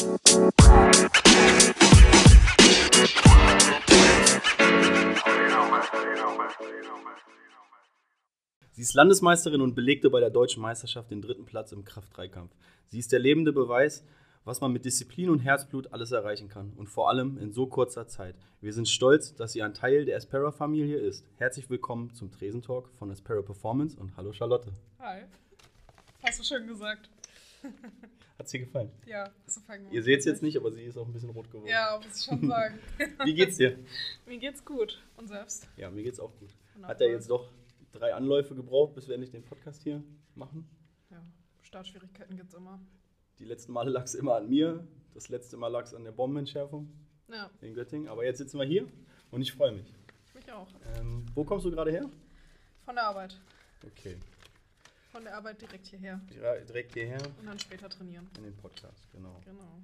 Sie ist Landesmeisterin und belegte bei der deutschen Meisterschaft den dritten Platz im Kraft-3-Kampf. Sie ist der lebende Beweis, was man mit Disziplin und Herzblut alles erreichen kann und vor allem in so kurzer Zeit. Wir sind stolz, dass sie ein Teil der Aspera-Familie ist. Herzlich willkommen zum Tresentalk von Aspera Performance und hallo Charlotte. Hi. Hast du schön gesagt. Hat sie gefallen? Ja, so fangen wir Ihr seht es jetzt nicht, aber sie ist auch ein bisschen rot geworden. Ja, muss ich schon sagen. Wie geht's dir? Mir geht's gut. Und selbst? Ja, mir geht's auch gut. Wundervoll. Hat er jetzt doch drei Anläufe gebraucht, bis wir endlich den Podcast hier machen? Ja, Startschwierigkeiten gibt's immer. Die letzten Male lag es immer an mir. Das letzte Mal lag es an der Bombenentschärfung Ja, in Göttingen. Aber jetzt sitzen wir hier und ich freue mich. ich mich auch. Ähm, wo kommst du gerade her? Von der Arbeit. Okay. Von der Arbeit direkt hierher. Direkt hierher Und dann später trainieren. in den Podcast, genau. Genau.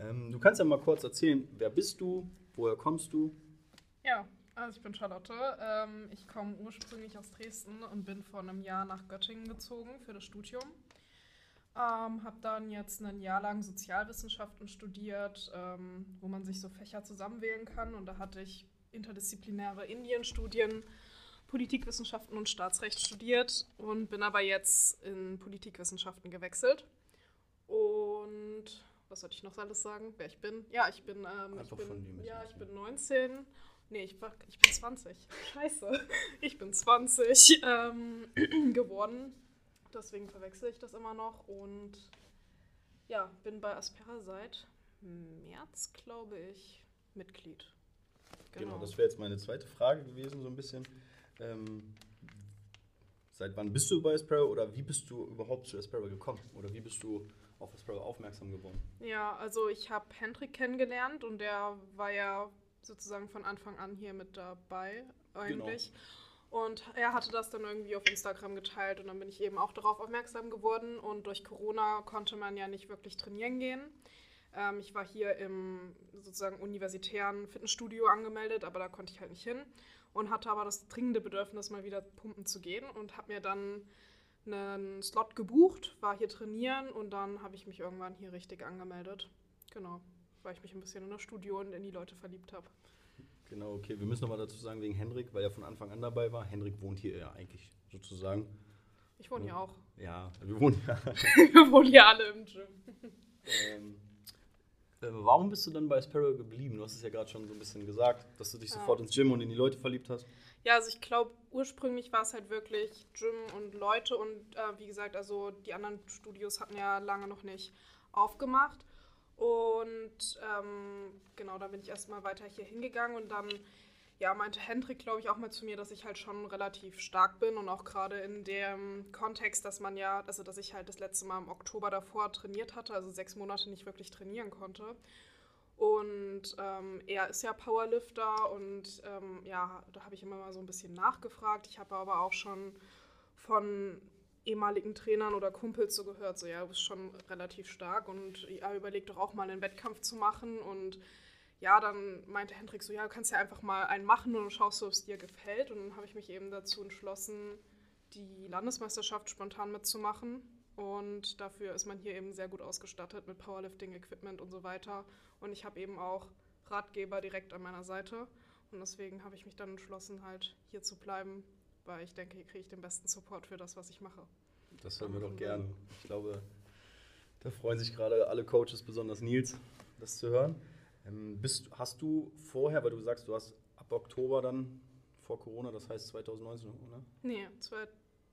Ähm, du kannst ja mal kurz erzählen, wer bist du, woher kommst du? Ja, also ich bin Charlotte. Ähm, ich komme ursprünglich aus Dresden und bin vor einem Jahr nach Göttingen gezogen für das Studium. Ähm, habe dann jetzt ein Jahr lang Sozialwissenschaften studiert, ähm, wo man sich so Fächer zusammenwählen kann. Und da hatte ich interdisziplinäre Indienstudien, Politikwissenschaften und Staatsrecht studiert und bin aber jetzt in Politikwissenschaften gewechselt. Und was sollte ich noch alles sagen, wer ich bin? Ja, ich bin, ähm, ich bin, ja, ich bin 19. Nee, ich, war, ich bin 20. Scheiße. Ich bin 20 ähm, geworden. Deswegen verwechsel ich das immer noch. Und ja, bin bei Aspera seit März, glaube ich, Mitglied. Genau, das wäre jetzt meine zweite Frage gewesen, so ein bisschen. Ähm, seit wann bist du bei Aspera oder wie bist du überhaupt zu Aspera gekommen? Oder wie bist du auf Aspera aufmerksam geworden? Ja, also ich habe Hendrik kennengelernt und der war ja sozusagen von Anfang an hier mit dabei eigentlich. Und er hatte das dann irgendwie auf Instagram geteilt und dann bin ich eben auch darauf aufmerksam geworden. Und durch Corona konnte man ja nicht wirklich trainieren gehen. Ähm, ich war hier im sozusagen universitären Fitnessstudio angemeldet, aber da konnte ich halt nicht hin und hatte aber das dringende Bedürfnis, mal wieder pumpen zu gehen und habe mir dann einen Slot gebucht, war hier trainieren und dann habe ich mich irgendwann hier richtig angemeldet. Genau, weil ich mich ein bisschen in das Studio und in die Leute verliebt habe. Genau, okay. Wir müssen nochmal dazu sagen, wegen Hendrik, weil er von Anfang an dabei war. Hendrik wohnt hier ja eigentlich sozusagen. Ich wohne hier auch. Ja, wir wohnen ja. Wir wohnen hier alle im Gym. ähm, äh, warum bist du dann bei Aspera geblieben? Du hast es ja gerade schon so ein bisschen gesagt, dass du dich Ja. sofort ins Gym und in die Leute verliebt hast. Ja, also ich glaube, ursprünglich war es halt wirklich Gym und Leute und äh, wie gesagt, also die anderen Studios hatten ja lange noch nicht aufgemacht. Und ähm, genau, da bin ich erstmal weiter hier hingegangen und dann ja, meinte Hendrik, glaube ich, auch mal zu mir, dass ich halt schon relativ stark bin und auch gerade in dem Kontext, dass man ja, also dass ich halt das letzte Mal im Oktober davor trainiert hatte, also sechs Monate nicht wirklich trainieren konnte. Und ähm, er ist ja Powerlifter und ähm, ja, da habe ich immer mal so ein bisschen nachgefragt. Ich habe aber auch schon von ehemaligen Trainern oder Kumpels so gehört, so ja, du bist schon relativ stark und er überlegt doch auch mal einen Wettkampf zu machen. Und ja, dann meinte Hendrik so, ja, du kannst ja einfach mal einen machen und schaust ob es dir gefällt. Und dann habe ich mich eben dazu entschlossen, die Landesmeisterschaft spontan mitzumachen. Und dafür ist man hier eben sehr gut ausgestattet mit Powerlifting-Equipment und so weiter. Und ich habe eben auch Ratgeber direkt an meiner Seite. Und deswegen habe ich mich dann entschlossen, halt hier zu bleiben, weil ich denke, hier kriege ich den besten Support für das, was ich mache. Das hören wir doch gern. Ich glaube, da freuen sich gerade alle Coaches, besonders Nils, das zu hören. Ähm, bist, hast du vorher, weil du sagst, du hast ab Oktober dann vor Corona, das heißt 2019, oder? Nee, zwei,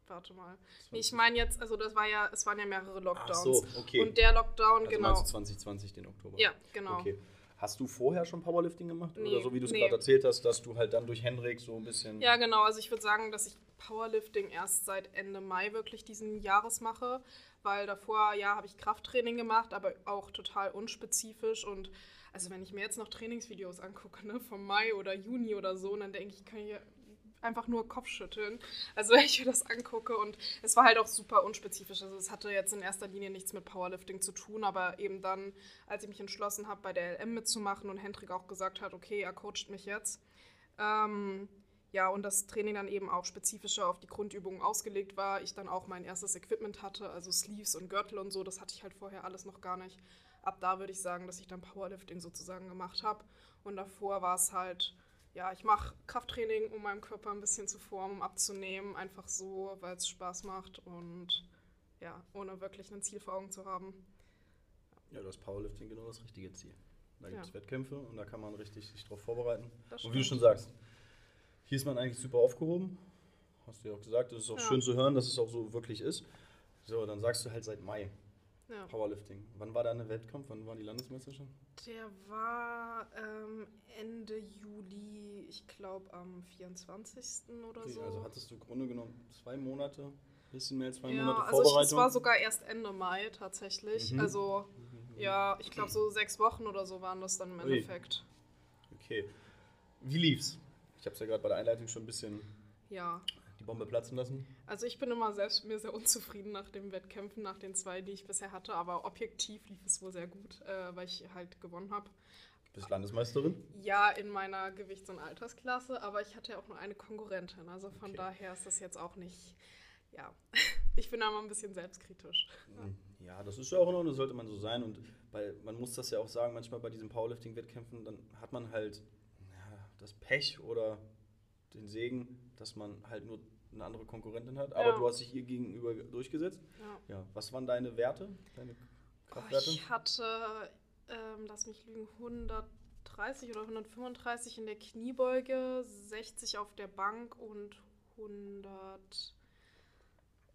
warte mal. Nee, ich meine jetzt, also das war ja, es waren ja mehrere Ach Lockdowns. so, okay. Und der Lockdown, also genau. meinst du 2020, den Oktober? Ja, genau. Okay. Hast du vorher schon Powerlifting gemacht? Nee, Oder so wie du es nee. gerade erzählt hast, dass du halt dann durch Henrik so ein bisschen. Ja, genau. Also ich würde sagen, dass ich Powerlifting erst seit Ende Mai wirklich diesen Jahres mache, weil davor, ja, habe ich Krafttraining gemacht, aber auch total unspezifisch und also wenn ich mir jetzt noch Trainingsvideos angucke, ne, vom Mai oder Juni oder so, dann denke ich, kann ich einfach nur Kopfschütteln. Also wenn ich mir das angucke und es war halt auch super unspezifisch. Also es hatte jetzt in erster Linie nichts mit Powerlifting zu tun, aber eben dann, als ich mich entschlossen habe, bei der LM mitzumachen und Hendrik auch gesagt hat, okay, er coacht mich jetzt, ähm, ja, und das Training dann eben auch spezifischer auf die Grundübungen ausgelegt war. Ich dann auch mein erstes Equipment hatte, also Sleeves und Gürtel und so. Das hatte ich halt vorher alles noch gar nicht. ab da würde ich sagen, dass ich dann Powerlifting sozusagen gemacht habe. Und davor war es halt, ja, ich mache Krafttraining, um meinen Körper ein bisschen zu formen, um abzunehmen, einfach so, weil es Spaß macht und ja, ohne wirklich ein Ziel vor Augen zu haben. Ja, das Powerlifting genau das richtige Ziel. Da gibt es Ja. Wettkämpfe und da kann man richtig sich drauf vorbereiten. Das Und wie du schon sagst, hier ist man eigentlich super aufgehoben. Hast du ja auch gesagt, es ist auch Ja. schön zu hören, dass es auch so wirklich ist. So, dann sagst du halt seit Mai Ja. Powerlifting. Wann war deine Wettkampf? Wann war die Landesmeisterschaft? Der war ähm, Ende Juli, ich glaube am 24. oder Okay, so. also hattest du im Grunde genommen zwei Monate, bisschen mehr als zwei ja, Monate also Vorbereitung. es war sogar erst Ende Mai tatsächlich. Mhm. Also ja, ich glaube so sechs Wochen oder so waren das dann im. Endeffekt. Okay. Wie lief's? Ich habe es ja gerade bei der Einleitung schon ein bisschen Ja, die Bombe platzen lassen. also ich bin immer selbst mit mir sehr unzufrieden nach den Wettkämpfen, nach den zwei, die ich bisher hatte, aber objektiv lief es wohl sehr gut, äh, weil ich halt gewonnen habe. Bist Landesmeisterin? Ja, in meiner Gewichts- und Altersklasse, aber ich hatte ja auch nur eine Konkurrentin. Also von Okay. daher ist das jetzt auch nicht. Ja, ich bin da mal ein bisschen selbstkritisch. Ja, das ist ja auch in Ordnung, das sollte man so sein. Und bei, man muss das ja auch sagen, manchmal bei diesen Powerlifting-Wettkämpfen, dann hat man halt das Pech oder den Segen, dass man halt nur eine andere Konkurrentin hat. Aber Ja. du hast dich ihr gegenüber durchgesetzt. Ja. Ja, was waren deine Werte, deine Oh, Kraftwerte? ich hatte, ähm, lass mich lügen, 130 oder 135 in der Kniebeuge, 60 auf der Bank und 100,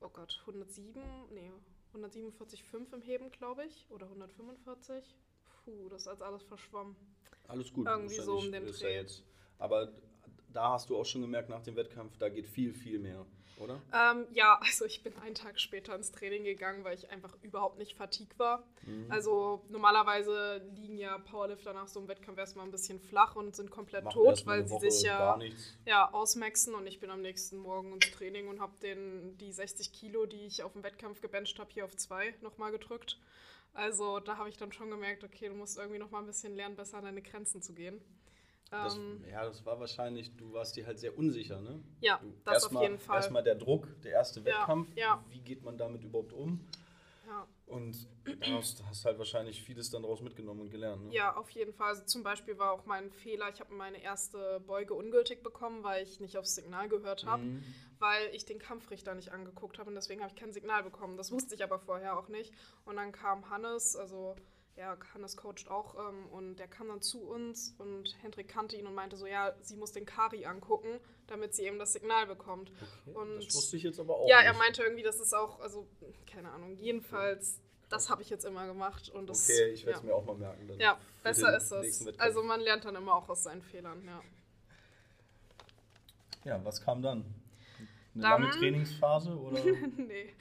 oh Gott, 107, nee, 147,5 im Heben, glaube ich, oder 145. Puh, das ist alles verschwommen. Alles gut. Irgendwie so um den ist ja Dreh. jetzt. Aber da hast du auch schon gemerkt nach dem Wettkampf, da geht viel, viel mehr, oder? Ähm, ja, also ich bin einen Tag später ins Training gegangen, weil ich einfach überhaupt nicht fatig war. Mhm. Also normalerweise liegen ja Powerlifter nach so einem Wettkampf erstmal ein bisschen flach und sind komplett Machen tot, weil sie sich ja, ja ausmaxen und ich bin am nächsten Morgen ins Training und habe die 60 Kilo, die ich auf dem Wettkampf gebencht habe, hier auf zwei nochmal gedrückt. Also da habe ich dann schon gemerkt, okay, du musst irgendwie nochmal ein bisschen lernen, besser an deine Grenzen zu gehen. Das, Ähm, ja, das war wahrscheinlich, du warst dir halt sehr unsicher, ne? ja, Du, das auf jeden Fall. Erstmal der Druck, der erste Ja, Wettkampf. ja. Wie geht man damit überhaupt um? ja. Und hast, hast halt wahrscheinlich vieles dann daraus mitgenommen und gelernt. Ne? Ja, auf jeden Fall. Also zum Beispiel war auch mein Fehler, ich habe meine erste Beuge ungültig bekommen, weil ich nicht aufs Signal gehört habe, Mhm. weil ich den Kampfrichter nicht angeguckt habe und deswegen habe ich kein Signal bekommen. Das wusste ich aber vorher auch nicht. Und dann kam Hannes, also ja, Hannes coacht auch ähm, und der kam dann zu uns und Hendrik kannte ihn und meinte so, ja, sie muss den Kari angucken, damit sie eben das Signal bekommt. Okay, Und- das wusste ich jetzt aber auch ja, er meinte irgendwie, das ist auch, also keine Ahnung, jedenfalls, das habe ich jetzt immer gemacht und das Okay, ich werde ja. es mir auch mal merken. Dann Ja, besser ist. Wettkampf. Also man lernt dann immer auch aus seinen Fehlern, ja. ja, was kam dann? Eine Dann- lange Trainingsphase oder? nee.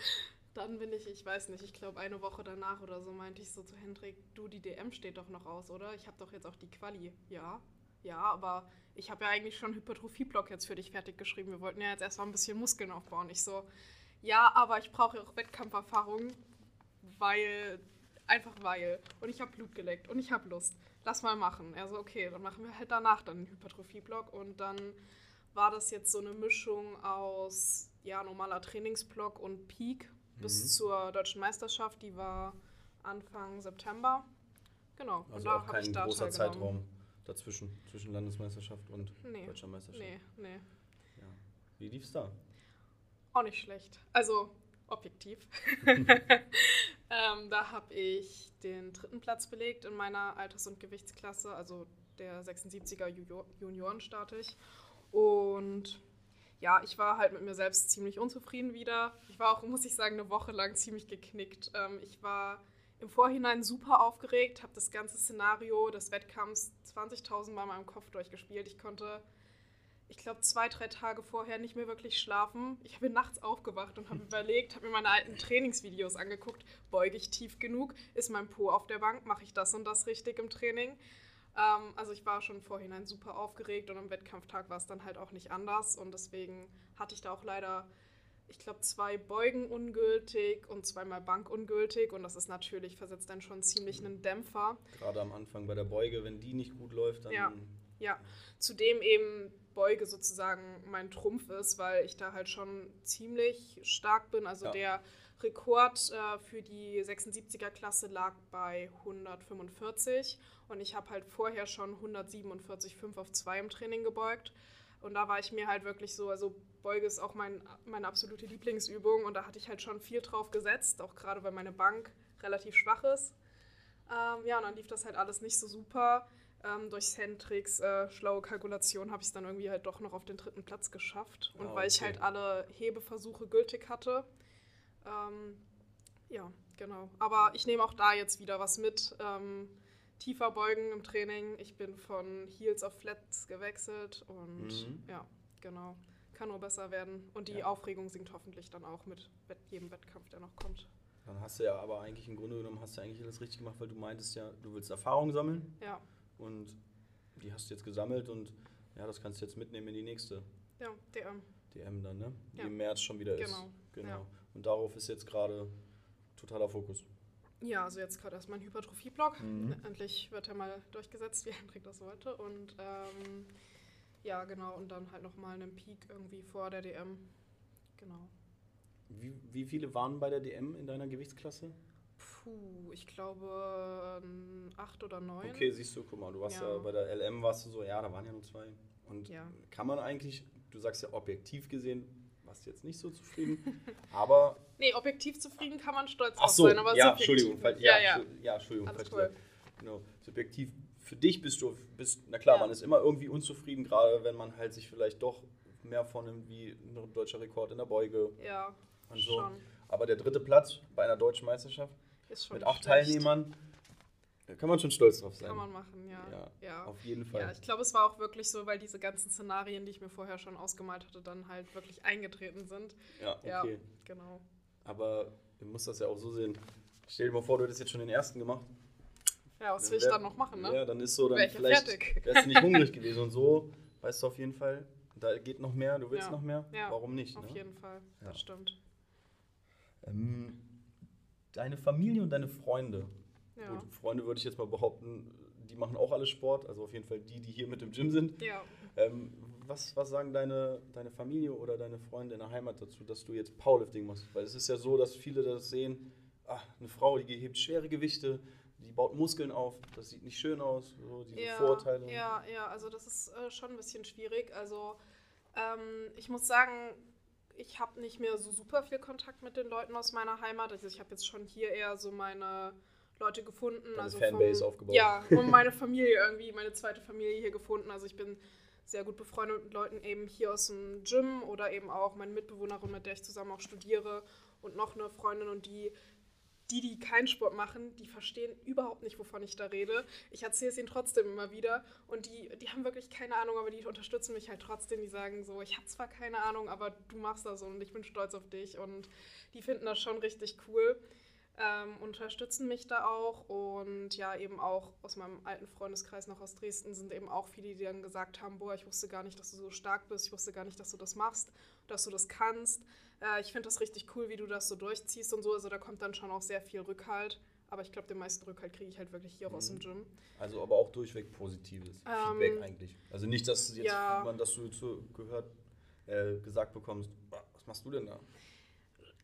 Dann bin ich, ich weiß nicht, ich glaube eine Woche danach oder so meinte ich so zu Hendrik, du, die DM steht doch noch aus, oder? Ich habe doch jetzt auch die Quali. Ja, ja, aber ich habe ja eigentlich schon einen Hypertrophie-Block jetzt für dich fertig geschrieben. Wir wollten ja jetzt erstmal ein bisschen Muskeln aufbauen. Ich so, ja, aber ich brauche ja auch Wettkampferfahrung, weil, einfach weil. Und ich habe Blut geleckt und ich habe Lust. Lass mal machen. Er so, okay, dann machen wir halt danach dann einen Hypertrophie-Block und dann war das jetzt so eine Mischung aus ja, normaler Trainingsblock und Peak bis Mhm. zur deutschen Meisterschaft. Die war Anfang September. Genau. und Also da auch habe kein ich da großer. Zeitraum dazwischen, zwischen Landesmeisterschaft und Nee. deutscher Meisterschaft. Nee, nee. Ja. Wie lief's da? Auch nicht schlecht. Also objektiv. ähm, da habe ich den dritten Platz belegt in meiner Alters- und Gewichtsklasse, also der 76er Junior Junioren starte ich. Und ja, ich war halt mit mir selbst ziemlich unzufrieden wieder. Ich war auch, muss ich sagen, eine Woche lang ziemlich geknickt. Ähm, ich war im Vorhinein super aufgeregt, habe das ganze Szenario des Wettkampfs 20.000 Mal in meinem Kopf durchgespielt. Ich konnte ich glaube, zwei, drei Tage vorher nicht mehr wirklich schlafen. Ich bin nachts aufgewacht und habe überlegt, habe mir meine alten Trainingsvideos angeguckt. Beuge ich tief genug? Ist mein Po auf der Bank? Mache ich das und das richtig im Training? Ähm, also ich war schon im Vorhinein super aufgeregt und am Wettkampftag war es dann halt auch nicht anders. Und deswegen hatte ich da auch leider, ich glaube, zwei Beugen ungültig und zweimal Bank ungültig. Und das ist natürlich, versetzt dann schon ziemlich einen Dämpfer. Gerade am Anfang bei der Beuge, wenn die nicht gut läuft, dann. Ja. Ja, zudem eben Beuge sozusagen mein Trumpf ist, weil ich da halt schon ziemlich stark bin. Also Ja. der Rekord äh, für die 76er Klasse lag bei 145 und ich habe halt vorher schon 147,5 auf 2 im Training gebeugt. Und da war ich mir halt wirklich so, also Beuge ist auch mein, meine absolute Lieblingsübung und da hatte ich halt schon viel drauf gesetzt, auch gerade weil meine Bank relativ schwach ist. Ähm, ja, und dann lief das halt alles nicht so super. Ähm, durch Handtricks, äh, schlaue Kalkulation habe ich es dann irgendwie halt doch noch auf den dritten Platz geschafft. Und Ah, weil ich okay. halt alle Hebeversuche gültig hatte. Ähm, ja, genau. Aber ich nehme auch da jetzt wieder was mit. Ähm, tiefer beugen im Training. Ich bin von Heels auf Flats gewechselt und Mhm. ja, genau. Kann nur besser werden. Und die Ja. Aufregung sinkt hoffentlich dann auch mit jedem Wettkampf, der noch kommt. Dann hast du ja aber eigentlich im Grunde genommen hast du eigentlich alles richtig gemacht, weil du meintest ja, du willst Erfahrung sammeln Ja, und die hast du jetzt gesammelt und ja, das kannst du jetzt mitnehmen in die nächste ja, DM. DM dann, ne? Die Ja. im März schon wieder ist. Genau, Genau. ja. Und darauf ist jetzt gerade totaler Fokus. Ja, also jetzt gerade erstmal ein Hypertrophie-Block. Mhm. Endlich wird er mal durchgesetzt, wie Hendrik das wollte. Und ähm, ja, genau. Und dann halt nochmal einen Peak irgendwie vor der DM. Genau. Wie, wie viele waren bei der DM in deiner Gewichtsklasse? Puh, ich glaube ähm, acht oder neun. Okay, siehst du, guck mal, du warst ja. Ja. bei der LM warst du so, ja, da waren ja nur zwei. Und Ja. kann man eigentlich, du sagst ja objektiv gesehen, warst jetzt nicht so zufrieden, aber Nee, objektiv zufrieden kann man stolz Ach so, sein, aber ja, Entschuldigung, ja, ja, ja. Ja, Entschuldigung, Alles cool. Genau, subjektiv. Für dich bist du, bist, na klar, Ja. man ist immer irgendwie unzufrieden, gerade wenn man halt sich vielleicht doch mehr vornimmt wie ein deutscher Rekord in der Beuge Ja, und so. schon. Aber der dritte Platz bei einer deutschen Meisterschaft mit acht schlecht. Teilnehmern, da kann man schon stolz drauf sein. Kann man machen, ja. Ja, ja. Auf jeden Fall. Ja, ich glaube, es war auch wirklich so, weil diese ganzen Szenarien, die ich mir vorher schon ausgemalt hatte, dann halt wirklich eingetreten sind. Ja, Ja, okay. genau. Aber du musst das ja auch so sehen. Stell dir mal vor, du hättest jetzt schon den ersten gemacht. Ja, was Dann will ich wär- dann noch machen, ne? Ja, dann ist so, dann ja vielleicht fertig. wärst du nicht hungrig gewesen. Und so weißt du auf jeden Fall, da geht noch mehr, du willst Ja, noch mehr. ja, Warum nicht? Auf Ne? jeden Fall, Ja. das stimmt. Ähm, deine Familie und deine Freunde. Ja. Gut, Freunde würde ich jetzt mal behaupten, die machen auch alle Sport, also auf jeden Fall die, die hier mit im Gym sind. Ja, Ähm, was, was sagen deine, deine Familie oder deine Freunde in der Heimat dazu, dass du jetzt Powerlifting machst? Weil es ist ja so, dass viele das sehen, ah, eine Frau, die hebt schwere Gewichte, die baut Muskeln auf, das sieht nicht schön aus, so diese ja, Vorurteile. Ja, ja, also das ist äh, schon ein bisschen schwierig. Also ähm, ich muss sagen, ich habe nicht mehr so super viel Kontakt mit den Leuten aus meiner Heimat. Also ich habe jetzt schon hier eher so meine Leute gefunden. Deine also Fanbase vom, aufgebaut. Ja, und meine Familie irgendwie, meine zweite Familie hier gefunden. Also ich bin sehr gut befreundet mit Leuten eben hier aus dem Gym oder eben auch meine Mitbewohnerin, mit der ich zusammen auch studiere und noch eine Freundin und die die, die keinen Sport machen, die verstehen überhaupt nicht, wovon ich da rede. Ich erzähle es ihnen trotzdem immer wieder und die, die haben wirklich keine Ahnung, aber die unterstützen mich halt trotzdem. Die sagen so, ich habe zwar keine Ahnung, aber du machst das und ich bin stolz auf dich und die finden das schon richtig cool. Ähm, unterstützen mich da auch und ja, eben auch aus meinem alten Freundeskreis noch aus Dresden sind eben auch viele, die dann gesagt haben, boah, ich wusste gar nicht, dass du so stark bist, ich wusste gar nicht, dass du das machst, dass du das kannst. Äh, ich finde das richtig cool, wie du das so durchziehst und so, also da kommt dann schon auch sehr viel Rückhalt, aber ich glaube, den meisten Rückhalt kriege ich halt wirklich hier auch aus dem Gym. Also aber auch durchweg positives Ähm, Feedback eigentlich. Also nicht, dass jetzt ja. man das so gehört, äh, gesagt bekommst, "Ah, was machst du denn da?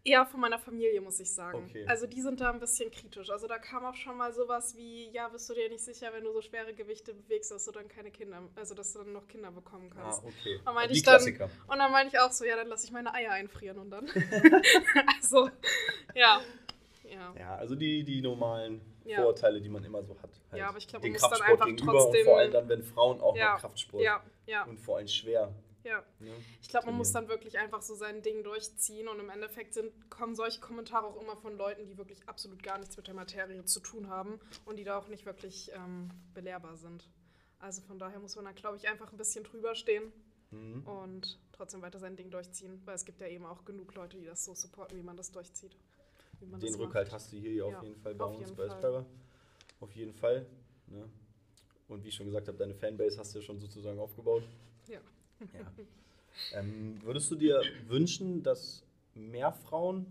Eher von meiner Familie, muss ich sagen. Okay. Also die sind da ein bisschen kritisch. Also da kam auch schon mal sowas wie, ja, bist du dir nicht sicher, wenn du so schwere Gewichte bewegst, dass du dann keine Kinder, also dass du dann noch Kinder bekommen Ah, kannst. okay. Da meinte Die ich dann- Klassiker. Und dann meine ich auch so, ja, dann lasse ich meine Eier einfrieren und dann. also, ja. Ja. Ja, also die, die normalen Ja. Vorurteile, die man immer so hat. Halt Ja, aber ich glaub, den man muss dann einfach gegenüber trotzdem- und vor allem dann, wenn Frauen auch Ja, noch Kraftsport Ja, ja, und vor allem schwer. Ja. Ne? Ich glaube, man muss dann wirklich einfach so sein Ding durchziehen und im Endeffekt sind, kommen solche Kommentare auch immer von Leuten, die wirklich absolut gar nichts mit der Materie zu tun haben und die da auch nicht wirklich ähm, belehrbar sind. Also von daher muss man da, glaube ich, einfach ein bisschen drüber stehen Mhm. und trotzdem weiter sein Ding durchziehen, weil es gibt ja eben auch genug Leute, die das so supporten, wie man das durchzieht. Wie man Den das Rückhalt macht. hast du hier auf Ja, jeden Fall bei auf uns bei. Aspera. Auf jeden Fall. Ne? Und wie ich schon gesagt habe, deine Fanbase hast du ja schon sozusagen aufgebaut. Ja. Ja. ähm, würdest du dir wünschen, dass mehr Frauen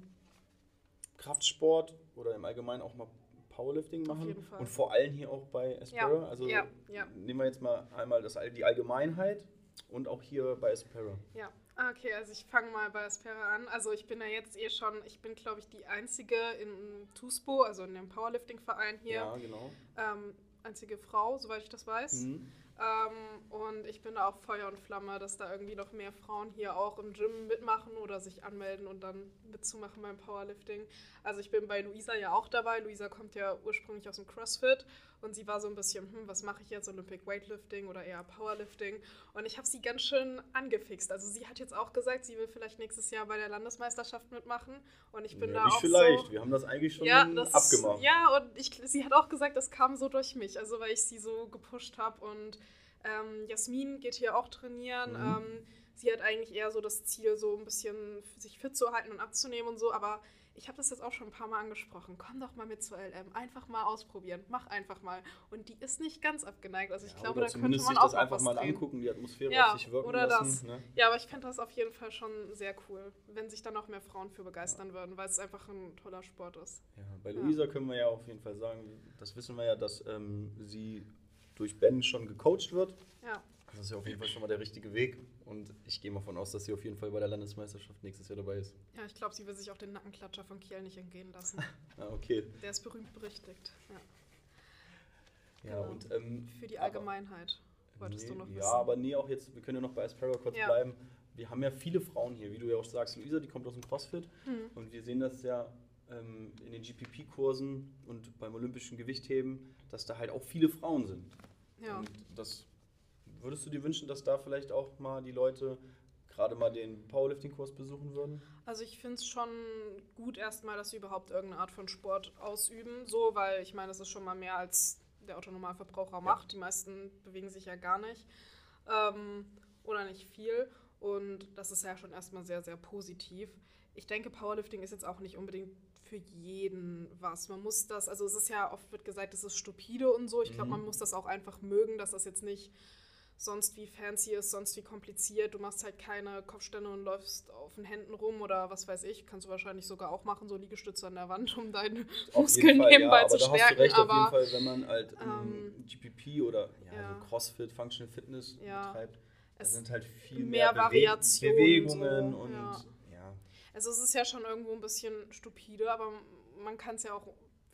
Kraftsport oder im Allgemeinen auch mal Powerlifting machen? Und vor allem hier auch bei Aspera? Also ja, ja. nehmen wir jetzt mal einmal das, die Allgemeinheit und auch hier bei Aspera. Ja, Ah, Okay, also ich fange mal bei Aspera an. Also ich bin ja jetzt eh schon, ich bin glaube ich die einzige in TUSPO, also in dem Powerlifting-Verein hier, Ja, genau. ähm, einzige Frau, soweit ich das weiß. Mhm. Ähm, und ich bin da auch Feuer und Flamme, dass da irgendwie noch mehr Frauen hier auch im Gym mitmachen oder sich anmelden und dann mitzumachen beim Powerlifting. Also ich bin bei Luisa ja auch dabei. Luisa kommt ja ursprünglich aus dem CrossFit und sie war so ein bisschen, hm, was mache ich jetzt, Olympic Weightlifting oder eher Powerlifting? Und ich habe sie ganz schön angefixt. Also sie hat jetzt auch gesagt, sie will vielleicht nächstes Jahr bei der Landesmeisterschaft mitmachen und ich bin ja, da nicht auch vielleicht. so... Wir haben das eigentlich schon Ja, das abgemacht. Ja, und ich, sie hat auch gesagt, das kam so durch mich, also weil ich sie so gepusht habe. Und ähm, Jasmin geht hier auch trainieren. Mhm. Ähm, sie hat eigentlich eher so das Ziel, so ein bisschen sich fit zu halten und abzunehmen und so. Aber ich habe das jetzt auch schon ein paar Mal angesprochen. Komm doch mal mit zur LM. Einfach mal ausprobieren. Mach einfach mal. Und die ist nicht ganz abgeneigt. Also ich Ja, glaube, da könnte man sich auch das einfach mal drehen. angucken, die Atmosphäre Ja, auf sich wirken oder lassen. das. Ne? Ja, aber ich fände das auf jeden Fall schon sehr cool, wenn sich da noch mehr Frauen für begeistern würden, weil es einfach ein toller Sport ist. Ja, bei Ja. Luisa können wir ja auf jeden Fall sagen, das wissen wir ja, dass ähm, sie durch Ben schon gecoacht wird. Ja. Das ist ja auf jeden Fall schon mal der richtige Weg. Und ich gehe mal von aus, dass sie auf jeden Fall bei der Landesmeisterschaft nächstes Jahr dabei ist. Ja, ich glaube, sie will sich auch den Nackenklatscher von Kiel nicht entgehen lassen. Ah, okay. Der ist berühmt berüchtigt. Ja. Ja, Genau. und ähm, Für die Allgemeinheit wolltest nee, du noch wissen. Ja, aber nee, auch jetzt, wir können ja noch bei Aspera kurz Ja. bleiben. Wir haben ja viele Frauen hier, wie du ja auch sagst. Luisa, die kommt aus dem CrossFit. Hm. Und wir sehen das ja ähm, in den GPP-Kursen und beim olympischen Gewichtheben, dass da halt auch viele Frauen sind. Ja. Und das würdest du dir wünschen, dass da vielleicht auch mal die Leute gerade mal den Powerlifting-Kurs besuchen würden? Also ich finde es schon gut erstmal, dass sie überhaupt irgendeine Art von Sport ausüben. So, weil ich meine, das ist schon mal mehr als der Autonormalverbraucher macht. Die meisten bewegen sich ja gar nicht. Ähm, oder nicht viel. Und das ist ja schon erstmal sehr, sehr positiv. Ich denke, Powerlifting ist jetzt auch nicht unbedingt für jeden was. Man muss das, also es ist ja oft wird gesagt, das ist stupide und so. Ich glaube, Mhm. man muss das auch einfach mögen, dass das jetzt nicht sonst wie fancy ist, sonst wie kompliziert. Du machst halt keine Kopfstände und läufst auf den Händen rum oder was weiß ich. Kannst du wahrscheinlich sogar auch machen, so Liegestütze an der Wand, um deine Muskeln nebenbei aber zu da stärken. hast du recht, aber auf jeden Fall, wenn man halt ähm, ähm, GPP oder ja, ja. so CrossFit, Functional Fitness Ja. betreibt, da Es- sind halt viel mehr mehr, Bewe Bewegungen so, und ja. ja. Also es ist ja schon irgendwo ein bisschen stupide, aber man kann es ja auch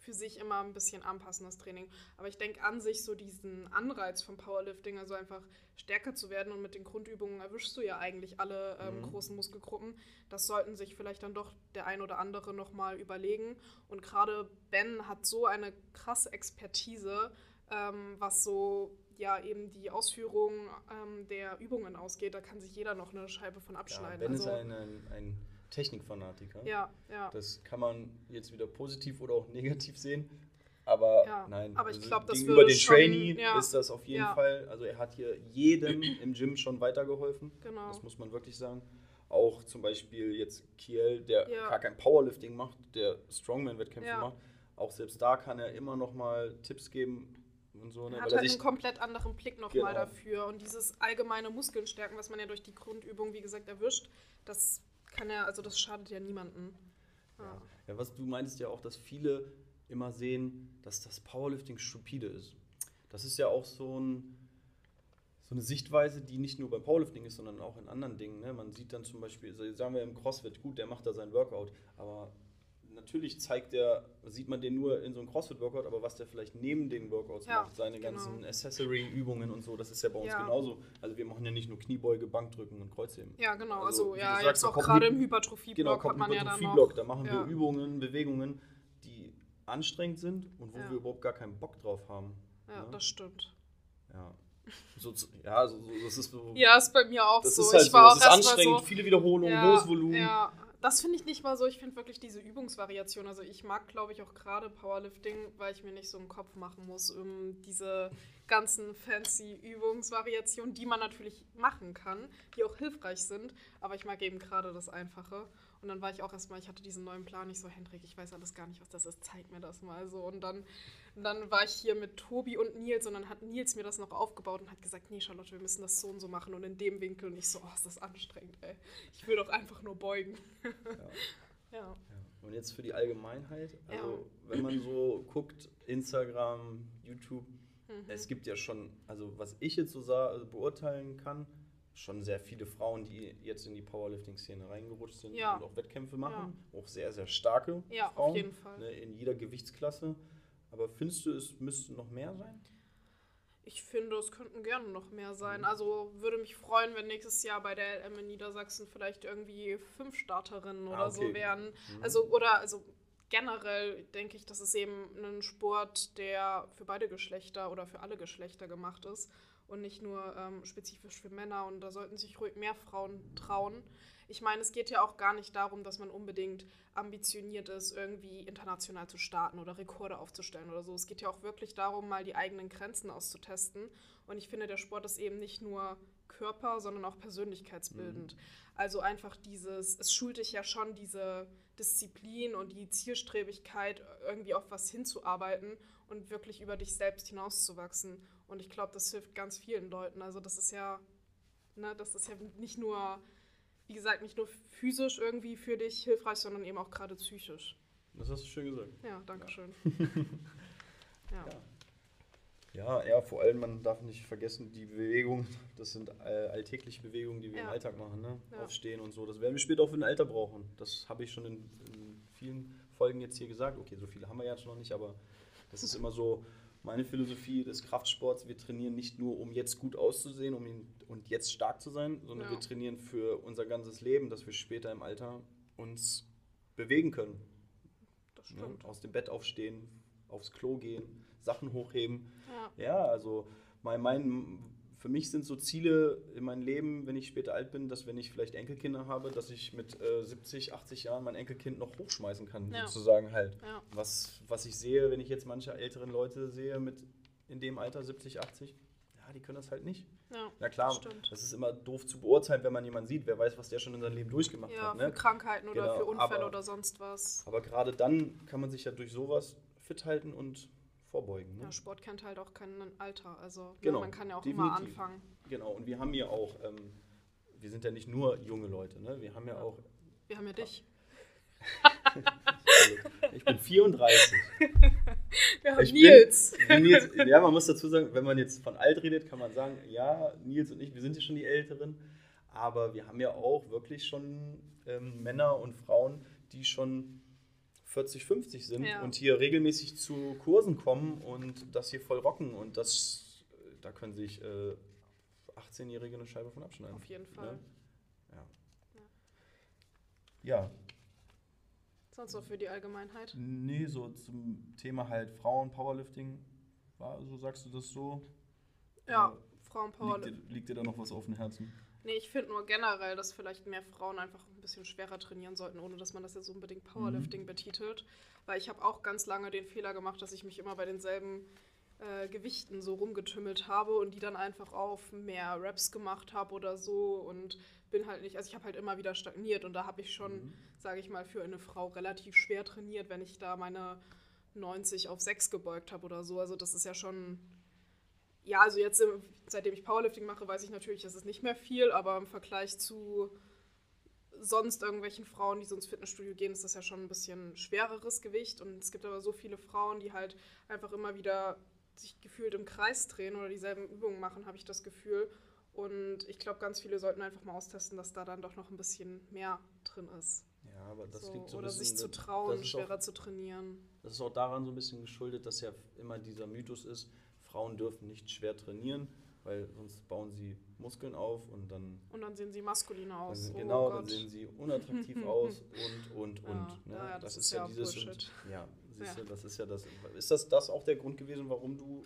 für sich immer ein bisschen anpassen, das Training. Aber ich denke an sich so diesen Anreiz vom Powerlifting, also einfach stärker zu werden und mit den Grundübungen erwischst du ja eigentlich alle ähm, Mhm. großen Muskelgruppen. Das sollten sich vielleicht dann doch der ein oder andere nochmal überlegen. Und gerade Ben hat so eine krasse Expertise, ähm, was so ja eben die Ausführung ähm, der Übungen ausgeht. Da kann sich jeder noch eine Scheibe von ja abschneiden. Ben ist also, ein, ein, ein Technikfanatiker. ja, ja. Das kann man jetzt wieder positiv oder auch negativ sehen. Aber Ja, nein, aber ich also glaub, das gegenüber den schon- Trainee ja, ist das auf jeden ja. Fall. Also er hat hier jedem im Gym schon weitergeholfen. Genau. Das muss man wirklich sagen. Auch zum Beispiel jetzt Kiel, der gar kein Powerlifting macht, der Strongman-Wettkämpfe macht. Auch selbst da kann er immer noch mal Tipps geben und so. Ne? Er hat halt einen komplett anderen Blick nochmal Genau. dafür. Und dieses allgemeine Muskeln stärken, was man ja durch die Grundübung, wie gesagt, erwischt, das kann ja, also das schadet ja niemanden. Ja. ja, was du meintest ja auch, dass viele immer sehen, dass das Powerlifting stupide ist. Das ist ja auch so, ein, so eine Sichtweise, die nicht nur beim Powerlifting ist, sondern auch in anderen Dingen. Ne? Man sieht dann zum Beispiel, sagen wir im CrossFit, gut, der macht da sein Workout, aber natürlich zeigt der, sieht man den nur in so einem CrossFit-Workout, aber was der vielleicht neben den Workouts Ja, macht, seine genau. ganzen Accessory-Übungen und so, das ist ja bei uns Ja. genauso. Also wir machen ja nicht nur Kniebeuge, Bankdrücken und Kreuzheben. Ja, genau. Also, Also, ja, sagst, jetzt auch gerade im Hypertrophie-Block Genau, hat man ja dann noch. Da machen wir Übungen, Bewegungen, die anstrengend sind und wo wir überhaupt gar keinen Bock drauf haben. Ja, ne? das stimmt. Ja. So, ja, so, so, das ist so. Ja, ist bei mir auch das so. ist halt ich so. war Es auch ist erst mal anstrengend, so, viele Wiederholungen, hohes Volumen. Ja, das finde ich nicht mal so. Ich finde wirklich diese Übungsvariation. Also ich mag, glaube ich, auch gerade Powerlifting, weil ich mir nicht so einen Kopf machen muss, um diese ganzen fancy Übungsvariationen, die man natürlich machen kann, die auch hilfreich sind. Aber ich mag eben gerade das Einfache. Und dann war ich auch erstmal, ich hatte diesen neuen Plan, ich so, Hendrik, ich weiß alles gar nicht, was das ist, zeig mir das mal so. Und dann, dann war ich hier mit Tobi und Nils und dann hat Nils mir das noch aufgebaut und hat gesagt, nee, Charlotte, wir müssen das so und so machen und in dem Winkel. Und ich so, oh, ist das anstrengend, ey. Ich will doch einfach nur beugen. Ja. Ja. Ja. Und jetzt für die Allgemeinheit, also wenn man so guckt, Instagram, YouTube, Mhm. es gibt ja schon, also was ich jetzt so sah, also beurteilen kann, schon sehr viele Frauen, die jetzt in die Powerlifting-Szene reingerutscht sind Ja. und auch Wettkämpfe machen. Auch sehr, sehr starke Ja, auf Frauen. jeden Fall. Ne, in jeder Gewichtsklasse. Aber findest du, es müsste noch mehr sein? Ich finde, es könnten gerne noch mehr sein. Mhm. Also würde mich freuen, wenn nächstes Jahr bei der LM in Niedersachsen vielleicht irgendwie fünf Starterinnen oder Ah, so okay. wären. Mhm. Also, oder also generell denke ich, das ist eben ein Sport, der für beide Geschlechter oder für alle Geschlechter gemacht ist und nicht nur ähm, spezifisch für Männer. Und da sollten sich ruhig mehr Frauen trauen. Ich meine, es geht ja auch gar nicht darum, dass man unbedingt ambitioniert ist, irgendwie international zu starten oder Rekorde aufzustellen oder so. Es geht ja auch wirklich darum, mal die eigenen Grenzen auszutesten. Und ich finde, der Sport ist eben nicht nur Körper, sondern auch persönlichkeitsbildend. Also einfach dieses, es schult dich ja schon diese Disziplin und die Zielstrebigkeit, irgendwie auf was hinzuarbeiten und wirklich über dich selbst hinauszuwachsen. Und ich glaube, das hilft ganz vielen Leuten. Also das ist ja, ne, das ist ja nicht nur, wie gesagt, nicht nur physisch irgendwie für dich hilfreich, sondern eben auch gerade psychisch. Das hast du schön gesagt. Ja, danke schön. ja. Ja. Ja, ja, vor allem, man darf nicht vergessen, die Bewegungen, das sind alltägliche Bewegungen, die wir im Ja. Alltag machen, ne? Ja. Aufstehen und so. Das werden wir später auch für ein Alter brauchen. Das habe ich schon in, in vielen Folgen jetzt hier gesagt. Okay, so viele haben wir jetzt noch nicht, aber das ist immer so meine Philosophie des Kraftsports. Wir trainieren nicht nur, um jetzt gut auszusehen um ihn, und jetzt stark zu sein, sondern Ja. wir trainieren für unser ganzes Leben, dass wir später im Alter uns bewegen können. Das Ne? stimmt. Aus dem Bett aufstehen, aufs Klo gehen, Sachen hochheben. Ja. Ja, also mein, mein, für mich sind so Ziele in meinem Leben, wenn ich später alt bin, dass wenn ich vielleicht Enkelkinder habe, dass ich mit äh, 70, 80 Jahren mein Enkelkind noch hochschmeißen kann, Ja. sozusagen halt. Ja. Was, was ich sehe, wenn ich jetzt manche älteren Leute sehe mit in dem Alter 70, 80, ja, die können das halt nicht. Ja, Na klar, das stimmt. das ist immer doof zu beurteilen, wenn man jemanden sieht, wer weiß, was der schon in seinem Leben durchgemacht Ja, hat. für Ne? Krankheiten oder Genau, für Unfälle aber- oder sonst was. Aber gerade dann kann man sich ja durch sowas fit halten und vorbeugen. Ne? Ja, Sport kennt halt auch kein Alter. Also ne, Genau, man kann ja auch immer definitiv. anfangen. Genau, und wir haben ja auch, ähm, wir sind ja nicht nur junge Leute, ne? wir haben ja Ja. auch, Wir haben ja dich. ich bin 34. Wir haben Ich bin- Nils. Wie Nils, ja, man muss dazu sagen, wenn man jetzt von alt redet, kann man sagen, ja, Nils und ich, wir sind ja schon die Älteren, aber wir haben ja auch wirklich schon ähm, Männer und Frauen, die schon 40, 50 sind Ja. und hier regelmäßig zu Kursen kommen und das hier voll rocken und das, äh, da können sich äh, 18-Jährige eine Scheibe von abschneiden. Auf jeden Fall. Ne? Ja. ja, Sonst noch für die Allgemeinheit. nee, so zum Thema halt Frauen, Powerlifting, war, so sagst du das so? Ja, Liegt Frauenpower. dir, liegt dir da noch was auf dem Herzen? Nee, ich finde nur generell, dass vielleicht mehr Frauen einfach ein bisschen schwerer trainieren sollten, ohne dass man das jetzt unbedingt Powerlifting Mhm. betitelt. Weil ich habe auch ganz lange den Fehler gemacht, dass ich mich immer bei denselben äh, Gewichten so rumgetümmelt habe und die dann einfach auf mehr Reps gemacht habe oder so und bin halt nicht, also ich habe halt immer wieder stagniert und da habe ich schon, Mhm. sage ich mal, für eine Frau relativ schwer trainiert, wenn ich da meine 90 auf 6 gebeugt habe oder so. Also das ist ja schon ja, also jetzt, seitdem ich Powerlifting mache, weiß ich natürlich, das ist nicht mehr viel, aber im Vergleich zu sonst irgendwelchen Frauen, die so ins Fitnessstudio gehen, ist das ja schon ein bisschen schwereres Gewicht. Und es gibt aber so viele Frauen, die halt einfach immer wieder sich gefühlt im Kreis drehen oder dieselben Übungen machen, habe ich das Gefühl. Und ich glaube, ganz viele sollten einfach mal austesten, dass da dann doch noch ein bisschen mehr drin ist. Ja, aber das so, liegt so ein oder bisschen, sich zu trauen, schwerer auch, zu trainieren. Das ist auch daran so ein bisschen geschuldet, dass ja immer dieser Mythos ist, Frauen dürfen nicht schwer trainieren, weil sonst bauen sie Muskeln auf und dann, Und dann sehen sie maskulin dann aus. oh genau, dann Gott. sehen sie unattraktiv aus und, und, Ja, und. Ne? ja, ja, das ist ja Bullshit. Und, ja, siehst Ja. du, das ist ja das. Ist das, das auch der Grund gewesen, warum du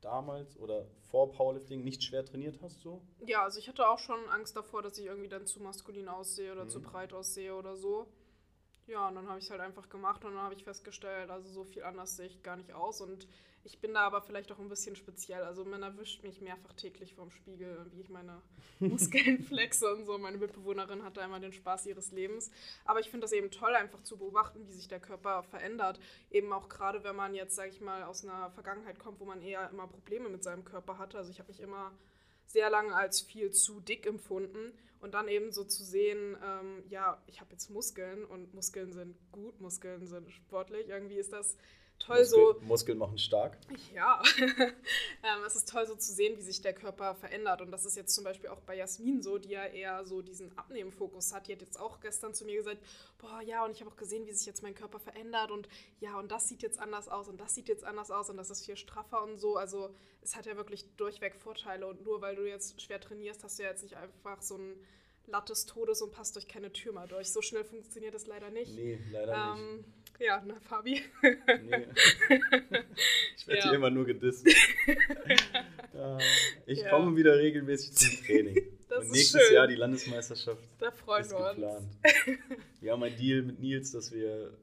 damals oder vor Powerlifting nicht schwer trainiert hast? So? Ja, also ich hatte auch schon Angst davor, dass ich irgendwie dann zu maskulin aussehe oder zu Mhm. breit aussehe oder so. Ja, und dann habe ich es halt einfach gemacht und dann habe ich festgestellt, also so viel anders sehe ich gar nicht aus. Und ich bin da aber vielleicht auch ein bisschen speziell. Also man erwischt mich mehrfach täglich vorm Spiegel, wie ich meine Muskeln flexe und so. Meine Mitbewohnerin hat da immer den Spaß ihres Lebens. Aber ich finde das eben toll, einfach zu beobachten, wie sich der Körper verändert. Eben auch gerade, wenn man jetzt, sage ich mal, aus einer Vergangenheit kommt, wo man eher immer Probleme mit seinem Körper hatte. Also ich habe mich immer sehr lange als viel zu dick empfunden und dann eben so zu sehen, ähm, ja, ich habe jetzt Muskeln und Muskeln sind gut, Muskeln sind sportlich. Irgendwie ist das toll Muskel, so. Muskeln machen stark. Ja, ähm, es ist toll so zu sehen, wie sich der Körper verändert. Und das ist jetzt zum Beispiel auch bei Jasmin so, die ja eher so diesen Abnehmfokus hat. Die hat jetzt auch gestern zu mir gesagt, boah, ja, und ich habe auch gesehen, wie sich jetzt mein Körper verändert. Und ja, und das sieht jetzt anders aus und das sieht jetzt anders aus und das ist viel straffer und so. Also es hat ja wirklich durchweg Vorteile. Und nur weil du jetzt schwer trainierst, hast du ja jetzt nicht einfach so ein Latte des Todes und passt durch keine Tür mal durch. So schnell funktioniert das leider nicht. Nee, leider Ähm, nicht. Ja, ne, Fabi? Nee. ich werde Ja. hier immer nur gedisst. Ich Ja. komme wieder regelmäßig zum Training. Das Und nächstes schön. Jahr die Landesmeisterschaft Da freuen ist wir uns. geplant. Wir haben einen Deal mit Nils, dass wir.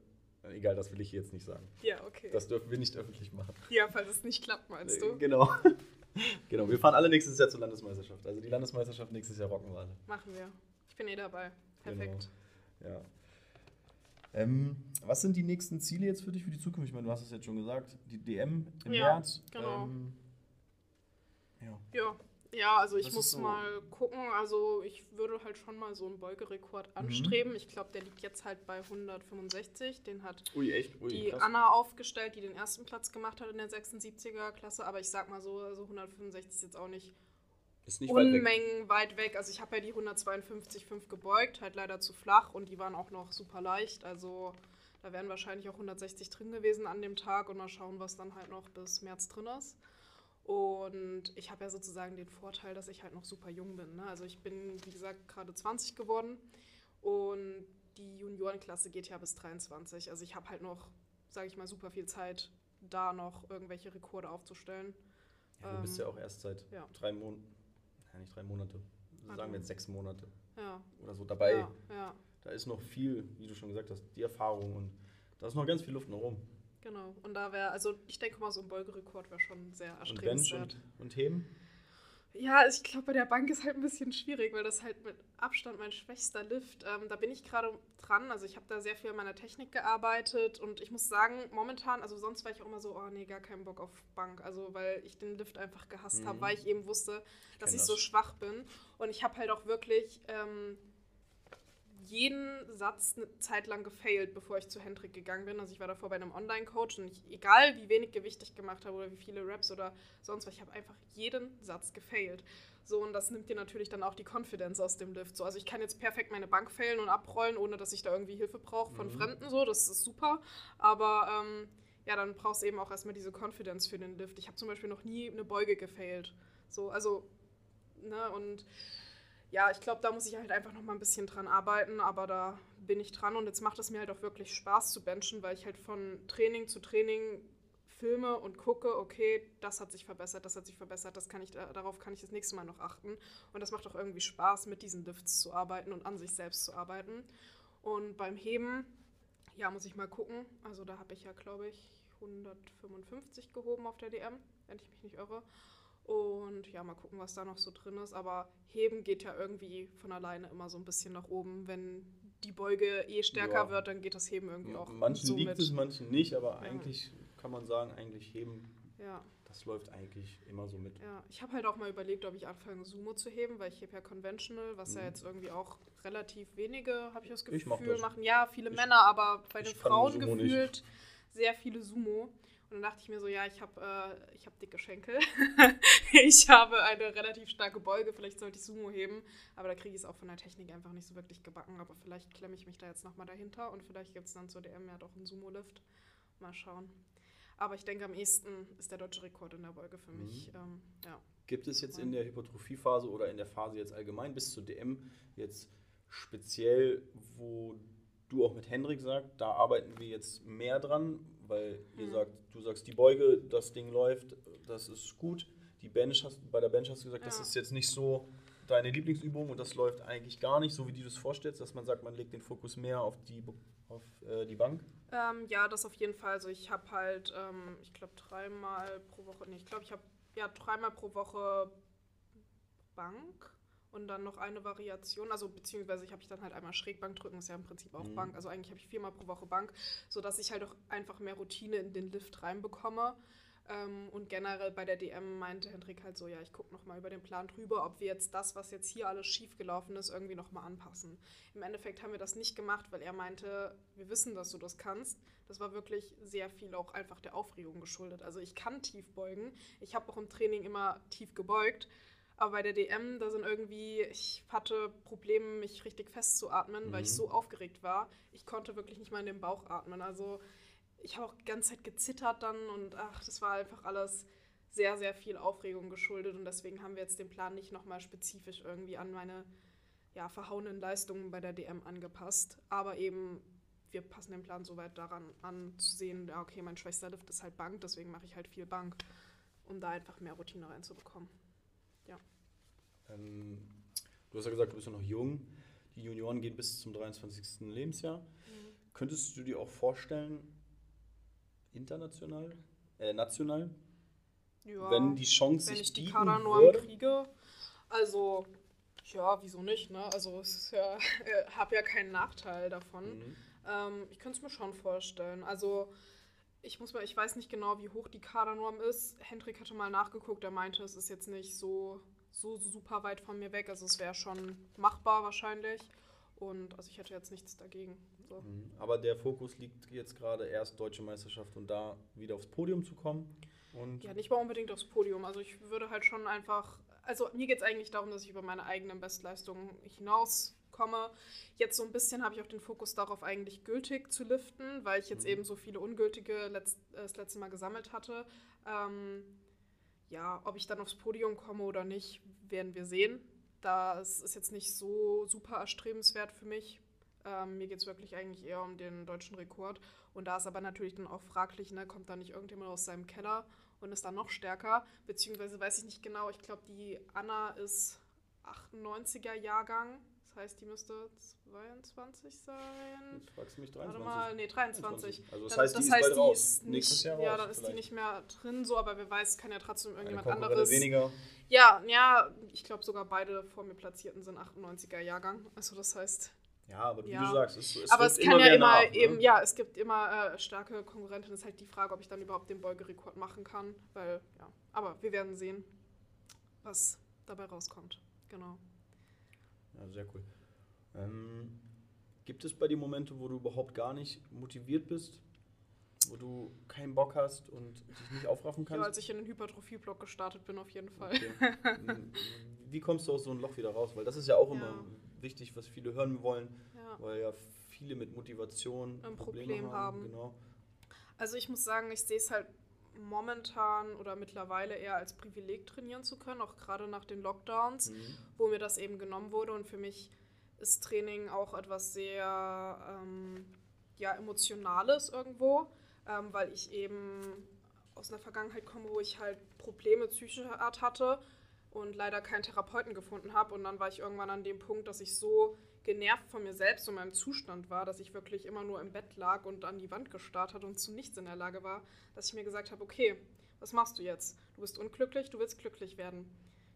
Egal, das will ich jetzt nicht sagen. Ja, okay. Das dürfen wir nicht öffentlich machen. ja, falls es nicht klappt, meinst Äh, du? Genau. genau, wir fahren alle nächstes Jahr zur Landesmeisterschaft. Also die Landesmeisterschaft nächstes Jahr rocken wir alle. Machen wir. Ich bin eh dabei. Perfekt. Genau. Ja. Ähm, was sind die nächsten Ziele jetzt für dich für die Zukunft? Ich meine, du hast es jetzt schon gesagt, die DM im Ja, März. genau. Ähm, ja. Ja. Ja, also ich Was muss so- mal gucken. Also ich würde halt schon mal so einen Beugerekord Mhm. anstreben. Ich glaube, der liegt jetzt halt bei 165. Den hat Ui, echt? Ui, die krass. Anna aufgestellt, die den ersten Platz gemacht hat in der 76er Klasse. Aber ich sag mal so, also 165 ist jetzt auch nicht, Ist nicht weit weg. Unmengen weit weg. Also ich habe ja die 152,5 gebeugt, halt leider zu flach und die waren auch noch super leicht. Also da wären wahrscheinlich auch 160 drin gewesen an dem Tag und mal schauen, was dann halt noch bis März drin ist. Und ich habe ja sozusagen den Vorteil, dass ich halt noch super jung bin. Ne? Also ich bin, wie gesagt, gerade 20 geworden und die Juniorenklasse geht ja bis 23. Also ich habe halt noch, sage ich mal, super viel Zeit, da noch irgendwelche Rekorde aufzustellen. Ja, du bist Ähm, ja auch erst seit ja. drei Monaten, ja nicht drei Monate, Warte sagen wir jetzt sechs Monate Ja, oder so dabei. ja, ja. Da ist noch viel, wie du schon gesagt hast, die Erfahrung und da ist noch ganz viel Luft nach oben. Genau. Und da wäre, also ich denke mal, so ein Beugerekord wäre schon sehr Und Bench erstrebenswert. und, und Heben? Ja, ich glaube, bei der Bank ist halt ein bisschen schwierig, weil das halt mit Abstand mein schwächster Lift. Ähm, da bin ich gerade dran. Also ich habe da sehr viel an meiner Technik gearbeitet und ich muss sagen, momentan, also sonst war ich auch immer so, oh nee, gar keinen Bock auf Bank. Also weil ich den Lift einfach gehasst Mhm. habe, weil ich eben wusste, dass kenn ich das. so schwach bin. Und ich habe halt auch wirklich ähm, jeden Satz eine Zeit lang gefailt, bevor ich zu Hendrik gegangen bin. Also ich war davor bei einem Online-Coach und ich, egal wie wenig Gewicht ich gemacht habe oder wie viele Raps oder sonst was, ich habe einfach jeden Satz gefailt. So, und das nimmt dir natürlich dann auch die Confidence aus dem Lift. So, also ich kann jetzt perfekt meine Bank failen und abrollen, ohne dass ich da irgendwie Hilfe brauche von Mhm. Fremden. So, das ist super. Aber ähm, ja, dann brauchst du eben auch erstmal diese Confidence für den Lift. Ich habe zum Beispiel noch nie eine Beuge gefailt. So, also, ne, und ja, ich glaube, da muss ich halt einfach noch mal ein bisschen dran arbeiten, aber da bin ich dran und jetzt macht es mir halt auch wirklich Spaß zu benchen, weil ich halt von Training zu Training filme und gucke, okay, das hat sich verbessert, das hat sich verbessert, das kann ich, da- darauf kann ich das nächste Mal noch achten. Und das macht auch irgendwie Spaß, mit diesen Lifts zu arbeiten und an sich selbst zu arbeiten. Und beim Heben, ja, muss ich mal gucken. Also da habe ich ja, glaube ich, 155 gehoben auf der DM, wenn ich mich nicht irre. Und ja, mal gucken, was da noch so drin ist. Aber heben geht ja irgendwie von alleine immer so ein bisschen nach oben. Wenn die Beuge eh stärker Ja. wird, dann geht das Heben irgendwie auch Manchen so liegt mit. es, manchen nicht, aber Ja. eigentlich kann man sagen, eigentlich Heben, Ja, das läuft eigentlich immer so mit. ja. Ich habe halt auch mal überlegt, ob ich anfange, Sumo zu heben, weil ich hebe ja Conventional, was ja Mhm. jetzt irgendwie auch relativ wenige, habe ich das Gefühl, Ich mach das. machen. Ja, viele Ich- Männer, aber bei den Frauen Sumo nicht. gefühlt sehr viele Sumo. Und dann dachte ich mir so, ja, ich habe äh, ich hab dicke Schenkel. ich habe eine relativ starke Beuge, vielleicht sollte ich Sumo heben. Aber da kriege ich es auch von der Technik einfach nicht so wirklich gebacken. Aber vielleicht klemme ich mich da jetzt nochmal dahinter und vielleicht gibt es dann zur DM ja doch einen Sumo-Lift. Mal schauen. Aber ich denke, am ehesten ist der deutsche Rekord in der Beuge für Mhm. mich. Ähm, ja. Gibt es jetzt in der Hypertrophiephase oder in der Phase jetzt allgemein bis zur DM jetzt speziell, wo du auch mit Hendrik sagst, da arbeiten wir jetzt mehr dran, weil ihr Mhm. sagt, du sagst die Beuge, das Ding läuft, das ist gut. Die Bench hast, bei der Bench hast du gesagt, das Ja. ist jetzt nicht so deine Lieblingsübung und das läuft eigentlich gar nicht, so wie du das vorstellst, dass man sagt, man legt den Fokus mehr auf die, auf, äh, die Bank. Ähm, ja, das auf jeden Fall. Also ich habe halt, ähm, ich glaube, dreimal pro Woche, nee, ich glaube, ich habe ja dreimal pro Woche Bank und dann noch eine Variation, also beziehungsweise ich habe ich dann halt einmal Schrägbank drücken, ist ja im Prinzip auch Mhm. Bank. Also eigentlich habe ich viermal pro Woche Bank, sodass ich halt auch einfach mehr Routine in den Lift reinbekomme. Ähm, und generell bei der DM meinte Hendrik halt so, ja, ich gucke nochmal über den Plan drüber, ob wir jetzt das, was jetzt hier alles schiefgelaufen ist, irgendwie nochmal anpassen. Im Endeffekt haben wir das nicht gemacht, weil er meinte, wir wissen, dass du das kannst. Das war wirklich sehr viel auch einfach der Aufregung geschuldet. Also ich kann tief beugen. Ich habe auch im Training immer tief gebeugt. Aber bei der DM, da sind irgendwie, ich hatte Probleme, mich richtig festzuatmen, mhm. weil ich mhm. so aufgeregt war. Ich konnte wirklich nicht mal in den Bauch atmen. Also ich habe auch die ganze Zeit gezittert dann und ach, das war einfach alles sehr, sehr viel Aufregung geschuldet und deswegen haben wir jetzt den Plan nicht nochmal spezifisch irgendwie an meine ja, verhauenen Leistungen bei der DM angepasst, aber eben wir passen den Plan soweit daran an zu sehen, ja, okay, mein schwächster Lift ist halt Bank, deswegen mache ich halt viel Bank, um da einfach mehr Routine reinzubekommen. Ja. Ähm, du hast ja gesagt, du bist ja noch jung. Die Junioren gehen bis zum 23. Lebensjahr. Mhm. Könntest du dir auch vorstellen, international, äh, national. Ja, wenn die Chance wenn sich ich die Kadernorm kriege. Also, ja, wieso nicht, ne? Also, ich ja, äh, habe ja keinen Nachteil davon. Mhm. Ähm, ich könnte es mir schon vorstellen. Also, ich muss mal, ich weiß nicht genau, wie hoch die Kadernorm ist. Hendrik hatte mal nachgeguckt, er meinte, es ist jetzt nicht so, so super weit von mir weg. Also, es wäre schon machbar wahrscheinlich. Und also ich hätte jetzt nichts dagegen. So. Mhm. Aber der Fokus liegt jetzt gerade erst Deutsche Meisterschaft und da wieder aufs Podium zu kommen. Und ja, nicht mal unbedingt aufs Podium. Also ich würde halt schon einfach, also mir geht es eigentlich darum, dass ich über meine eigenen Bestleistungen hinauskomme. Jetzt so ein bisschen habe ich auch den Fokus darauf, eigentlich gültig zu liften, weil ich jetzt mhm. eben so viele ungültige letzt, äh, das letzte Mal gesammelt hatte. Ähm, ja, ob ich dann aufs Podium komme oder nicht, werden wir sehen. Das ist jetzt nicht so super erstrebenswert für mich. Ähm, mir geht es wirklich eigentlich eher um den deutschen Rekord. Und da ist aber natürlich dann auch fraglich, ne, kommt da nicht irgendjemand aus seinem Keller und ist dann noch stärker? Beziehungsweise weiß ich nicht genau, ich glaube, die Anna ist 98er Jahrgang. Das heißt, die müsste 22 sein. Jetzt fragst du mich 23. Warte mal, nee, 23. 23. Also das heißt, das die heißt, ist die Ist nicht, Jahr Ja, dann ist die nicht mehr drin, so, aber wer weiß, kann ja trotzdem irgendjemand anderes. weniger. Ja, ja, ich glaube sogar beide vor mir platzierten sind 98er Jahrgang. Also das heißt, ja, aber wie ja. du sagst, es, es aber es kann ja immer nach, eben, ne? ja, es gibt immer äh, starke Konkurrenten. Es ist halt die Frage, ob ich dann überhaupt den Beugerekord machen kann, weil ja. Aber wir werden sehen, was dabei rauskommt. Genau. Ja, sehr cool. Ähm, gibt es bei dir Momente, wo du überhaupt gar nicht motiviert bist? Wo du keinen Bock hast und dich nicht aufraffen kannst? Ja, als ich in den Hypertrophie-Block gestartet bin, auf jeden Fall. Okay. Wie kommst du aus so einem Loch wieder raus? Weil das ist ja auch ja. immer wichtig, was viele hören wollen, ja. weil ja viele mit Motivation ein Problem haben. haben. Genau. Also ich muss sagen, ich sehe es halt momentan oder mittlerweile eher als Privileg trainieren zu können, auch gerade nach den Lockdowns, mhm. wo mir das eben genommen wurde. Und für mich ist Training auch etwas sehr ähm, ja, Emotionales irgendwo, ähm, weil ich eben aus einer Vergangenheit komme, wo ich halt Probleme psychischer Art hatte und leider keinen Therapeuten gefunden habe. Und dann war ich irgendwann an dem Punkt, dass ich so genervt von mir selbst und meinem Zustand war, dass ich wirklich immer nur im Bett lag und an die Wand gestarrt hat und zu nichts in der Lage war, dass ich mir gesagt habe, okay, was machst du jetzt? Du bist unglücklich, du willst glücklich werden.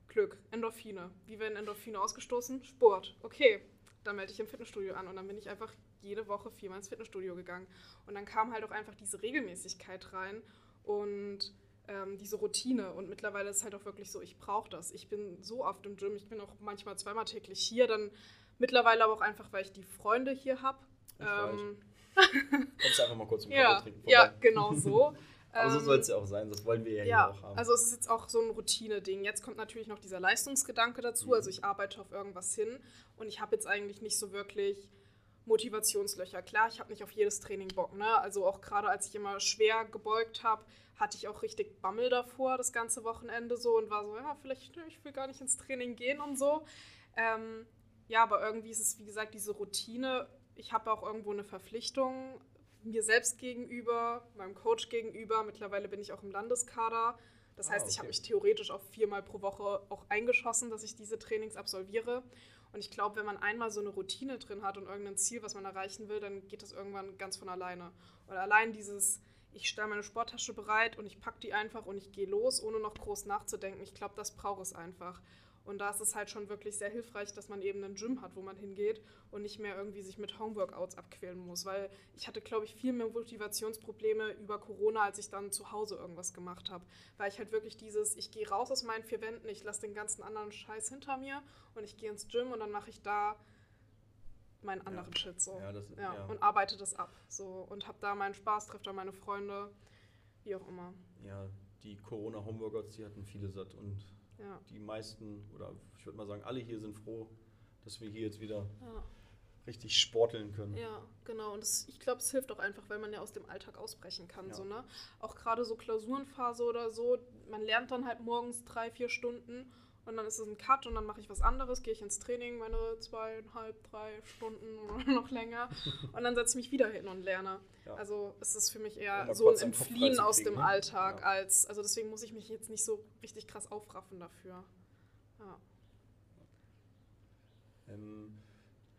Glück, Endorphine. Wie werden Endorphine ausgestoßen? Sport. Okay, dann melde ich im Fitnessstudio an und dann bin ich einfach jede Woche viermal ins Fitnessstudio gegangen. Und dann kam halt auch einfach diese Regelmäßigkeit rein und ähm, diese Routine. Und mittlerweile ist es halt auch wirklich so, ich brauche das. Ich bin so oft im Gym, ich bin auch manchmal zweimal täglich hier, dann mittlerweile aber auch einfach, weil ich die Freunde hier habe. Ähm, Kommst einfach mal kurz im ja, trinken vorbei. Ja, genau so. Aber so soll es ja auch sein, das wollen wir ja, ja hier auch haben. Also es ist jetzt auch so ein Routine-Ding. Jetzt kommt natürlich noch dieser Leistungsgedanke dazu. Mhm. Also ich arbeite auf irgendwas hin und ich habe jetzt eigentlich nicht so wirklich Motivationslöcher. Klar, ich habe nicht auf jedes Training Bock. Ne? Also auch gerade als ich immer schwer gebeugt habe, hatte ich auch richtig Bammel davor, das ganze Wochenende so und war so, ja, vielleicht, ich will gar nicht ins Training gehen und so. Ähm, ja, aber irgendwie ist es, wie gesagt, diese Routine. Ich habe auch irgendwo eine Verpflichtung mir selbst gegenüber, meinem Coach gegenüber. Mittlerweile bin ich auch im Landeskader. Das heißt, ah, okay. ich habe mich theoretisch auch viermal pro Woche auch eingeschossen, dass ich diese Trainings absolviere. Und ich glaube, wenn man einmal so eine Routine drin hat und irgendein Ziel, was man erreichen will, dann geht das irgendwann ganz von alleine. Und allein dieses, ich stelle meine Sporttasche bereit und ich packe die einfach und ich gehe los, ohne noch groß nachzudenken. Ich glaube, das braucht es einfach. Und da ist es halt schon wirklich sehr hilfreich, dass man eben einen Gym hat, wo man hingeht und nicht mehr irgendwie sich mit Homeworkouts abquälen muss. Weil ich hatte, glaube ich, viel mehr Motivationsprobleme über Corona, als ich dann zu Hause irgendwas gemacht habe. Weil ich halt wirklich dieses, ich gehe raus aus meinen vier Wänden, ich lasse den ganzen anderen Scheiß hinter mir und ich gehe ins Gym und dann mache ich da meinen anderen ja. Shit so. Ja, das, ja, ja. Und arbeite das ab. So. Und habe da meinen Spaß, treffe da meine Freunde, wie auch immer. Ja, die Corona-Homeworkouts, die hatten viele satt und ja. die meisten, oder ich würde mal sagen, alle hier sind froh, dass wir hier jetzt wieder ja. richtig sporteln können. Ja, genau. Und das, ich glaube, es hilft auch einfach, weil man ja aus dem Alltag ausbrechen kann. Ja. So, ne? Auch gerade so Klausurenphase oder so, man lernt dann halt morgens drei, vier Stunden und dann ist es ein Cut und dann mache ich was anderes, gehe ich ins Training, meine zweieinhalb, drei Stunden oder noch länger. Und dann setze ich mich wieder hin und lerne. Ja. Also es ist für mich eher so ein Entfliehen aus dem ne? Alltag ja. als, also deswegen muss ich mich jetzt nicht so richtig krass aufraffen dafür. Ja. Ähm,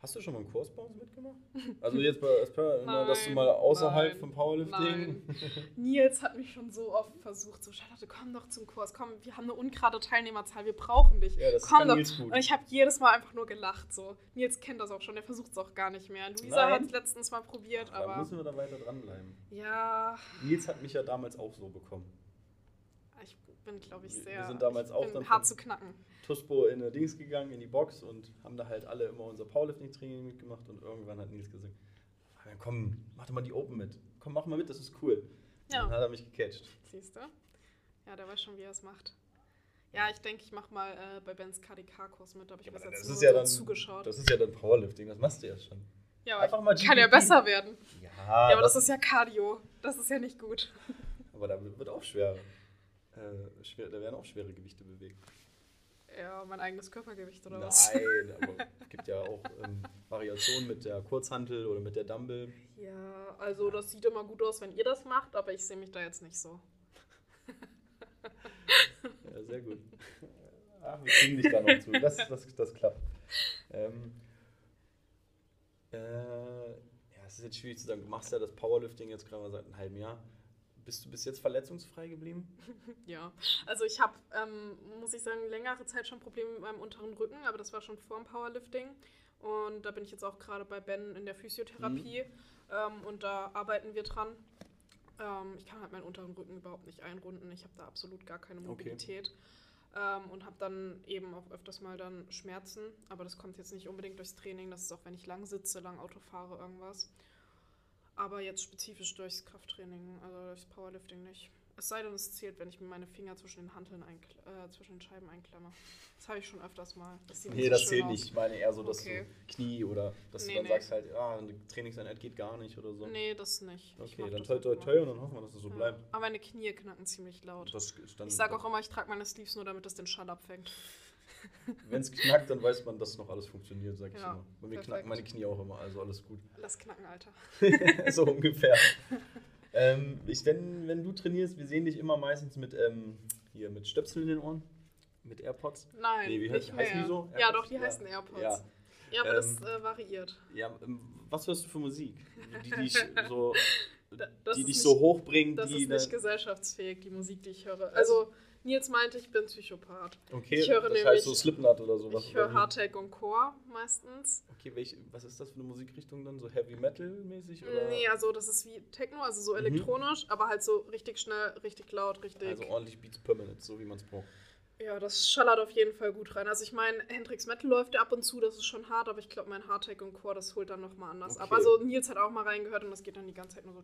Hast du schon mal einen Kurs bei uns mitgemacht? Also jetzt bei Asper, immer, dass du mal außerhalb nein, vom Powerlifting. Nein. Nils hat mich schon so oft versucht, so Charlotte, komm doch zum Kurs, komm, wir haben eine ungerade Teilnehmerzahl, wir brauchen dich. Ja, das komm doch. Nils gut. Und ich habe jedes Mal einfach nur gelacht. So. Nils kennt das auch schon, der versucht es auch gar nicht mehr. Luisa hat es letztens mal probiert, aber. Da müssen wir da weiter dranbleiben. Ja. Nils hat mich ja damals auch so bekommen. Ich bin, glaube ich, sehr. Wir sind damals auch dann hart zu knacken. Tuspo in der Dings gegangen, in die Box und haben da halt alle immer unser Powerlifting-Training mitgemacht und irgendwann hat Nils gesagt, komm, mach doch mal die Open mit. Komm, mach mal mit, das ist cool. Ja. dann hat er mich gecatcht. Siehst du? Ja, der weiß schon, wie er es macht. Ja, ich denke, ich mache mal äh, bei Bens KDK-Kurs mit, aber ich ja, habe jetzt nur ja so dann, zugeschaut. Das ist ja dann Powerlifting, das machst du ja schon. Ja, aber Einfach mal kann ja besser werden. Ja, ja aber das, das, ist ja Cardio. Das ist ja nicht gut. Aber da wird auch schwer. Äh, schwer da werden auch schwere Gewichte bewegt. Ja, mein eigenes Körpergewicht oder was? Nein, aber es gibt ja auch ähm, Variationen mit der Kurzhantel oder mit der Dumbbell. Ja, also das sieht immer gut aus, wenn ihr das macht, aber ich sehe mich da jetzt nicht so. ja, sehr gut. Ach, wir kriegen dich da noch zu. Das, das, das klappt. Ähm, äh, ja, es ist jetzt schwierig zu sagen. Du machst ja das Powerlifting jetzt gerade mal seit einem halben Jahr. Bist du bis jetzt verletzungsfrei geblieben? ja, also ich habe, ähm, muss ich sagen, längere Zeit schon Probleme mit meinem unteren Rücken, aber das war schon vor dem Powerlifting. Und da bin ich jetzt auch gerade bei Ben in der Physiotherapie mhm. ähm, und da arbeiten wir dran. Ähm, ich kann halt meinen unteren Rücken überhaupt nicht einrunden. Ich habe da absolut gar keine Mobilität. Okay. Ähm, und habe dann eben auch öfters mal dann Schmerzen, aber das kommt jetzt nicht unbedingt durchs Training, das ist auch, wenn ich lang sitze, lang Auto fahre, irgendwas. Aber jetzt spezifisch durchs Krafttraining, also durchs Powerlifting nicht. Es sei denn, es zählt, wenn ich mir meine Finger zwischen den Hanteln äh, zwischen den Scheiben einklemme. Das habe ich schon öfters mal. Das nee, so das zählt aus. nicht. Ich meine eher so, dass okay. du Knie oder dass nee, du dann nee. sagst halt, ah, eine Trainingseinheit geht gar nicht oder so. Nee, das nicht. Okay, dann toi toi toi und dann hoffen wir, dass es so ja. bleibt. Aber meine Knie knacken ziemlich laut. ich sage auch immer, ich trage meine Sleeves nur, damit das den Schall abfängt. Wenn es knackt, dann weiß man, dass noch alles funktioniert, sag ich ja, immer. Bei mir knacken meine Knie auch immer, also alles gut. Lass knacken, Alter. so ungefähr. ähm, ich, wenn, wenn du trainierst, wir sehen dich immer meistens mit, ähm, hier, mit Stöpseln in den Ohren. Mit AirPods? Nein, nee, wie nicht heißt, mehr. die so? AirPods? Ja, doch, die ja. heißen AirPods. Ja, ja aber ähm, das äh, variiert. Ja, ähm, was hörst du für Musik? Die, die dich so, die dich so hochbringt? Das die ist nicht gesellschaftsfähig, die Musik, die ich höre. Also, Nils meinte, ich bin Psychopath. Okay, ich höre das nämlich, heißt so Slipknot oder sowas. Ich höre Hardtech und Core meistens. Okay, welch, was ist das für eine Musikrichtung dann? So Heavy Metal mäßig? Oder? Nee, also das ist wie Techno, also so mhm. elektronisch, aber halt so richtig schnell, richtig laut, richtig... Also ordentlich Beats per Minute, so wie man es braucht. Ja, das schallert auf jeden Fall gut rein. Also ich meine, Hendrix Metal läuft ja ab und zu, das ist schon hart, aber ich glaube, mein Hardtech und Core, das holt dann nochmal anders okay. ab. Also Nils hat auch mal reingehört und das geht dann die ganze Zeit nur so...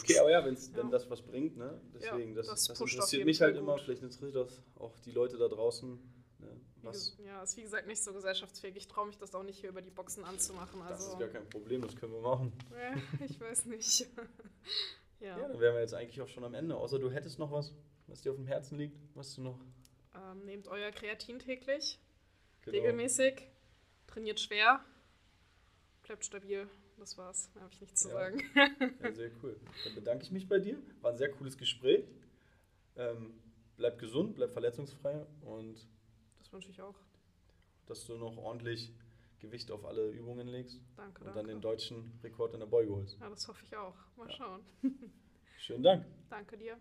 Okay, aber ja, wenn's, ja. wenn das was bringt, ne? Deswegen, ja, das, das, das interessiert mich halt immer. Vielleicht interessiert das auch die Leute da draußen. Ne? Was? Ja, ist wie gesagt nicht so gesellschaftsfähig. Ich traue mich das auch nicht hier über die Boxen anzumachen. Also. Das ist gar kein Problem, das können wir machen. Ja, ich weiß nicht. ja. ja, dann wären wir jetzt eigentlich auch schon am Ende. Außer du hättest noch was, was dir auf dem Herzen liegt, was du noch. Ähm, nehmt euer Kreatin täglich, genau. regelmäßig, trainiert schwer, bleibt stabil. Das war's. Da habe ich nichts zu ja. sagen. ja, sehr cool. Dann bedanke ich mich bei dir. War ein sehr cooles Gespräch. Ähm, bleib gesund, bleib verletzungsfrei und. Das wünsche ich auch. Dass du noch ordentlich Gewicht auf alle Übungen legst. Danke, Und danke. dann den deutschen Rekord in der Beuge holst. Ja, das hoffe ich auch. Mal ja. schauen. Schönen Dank. Danke dir.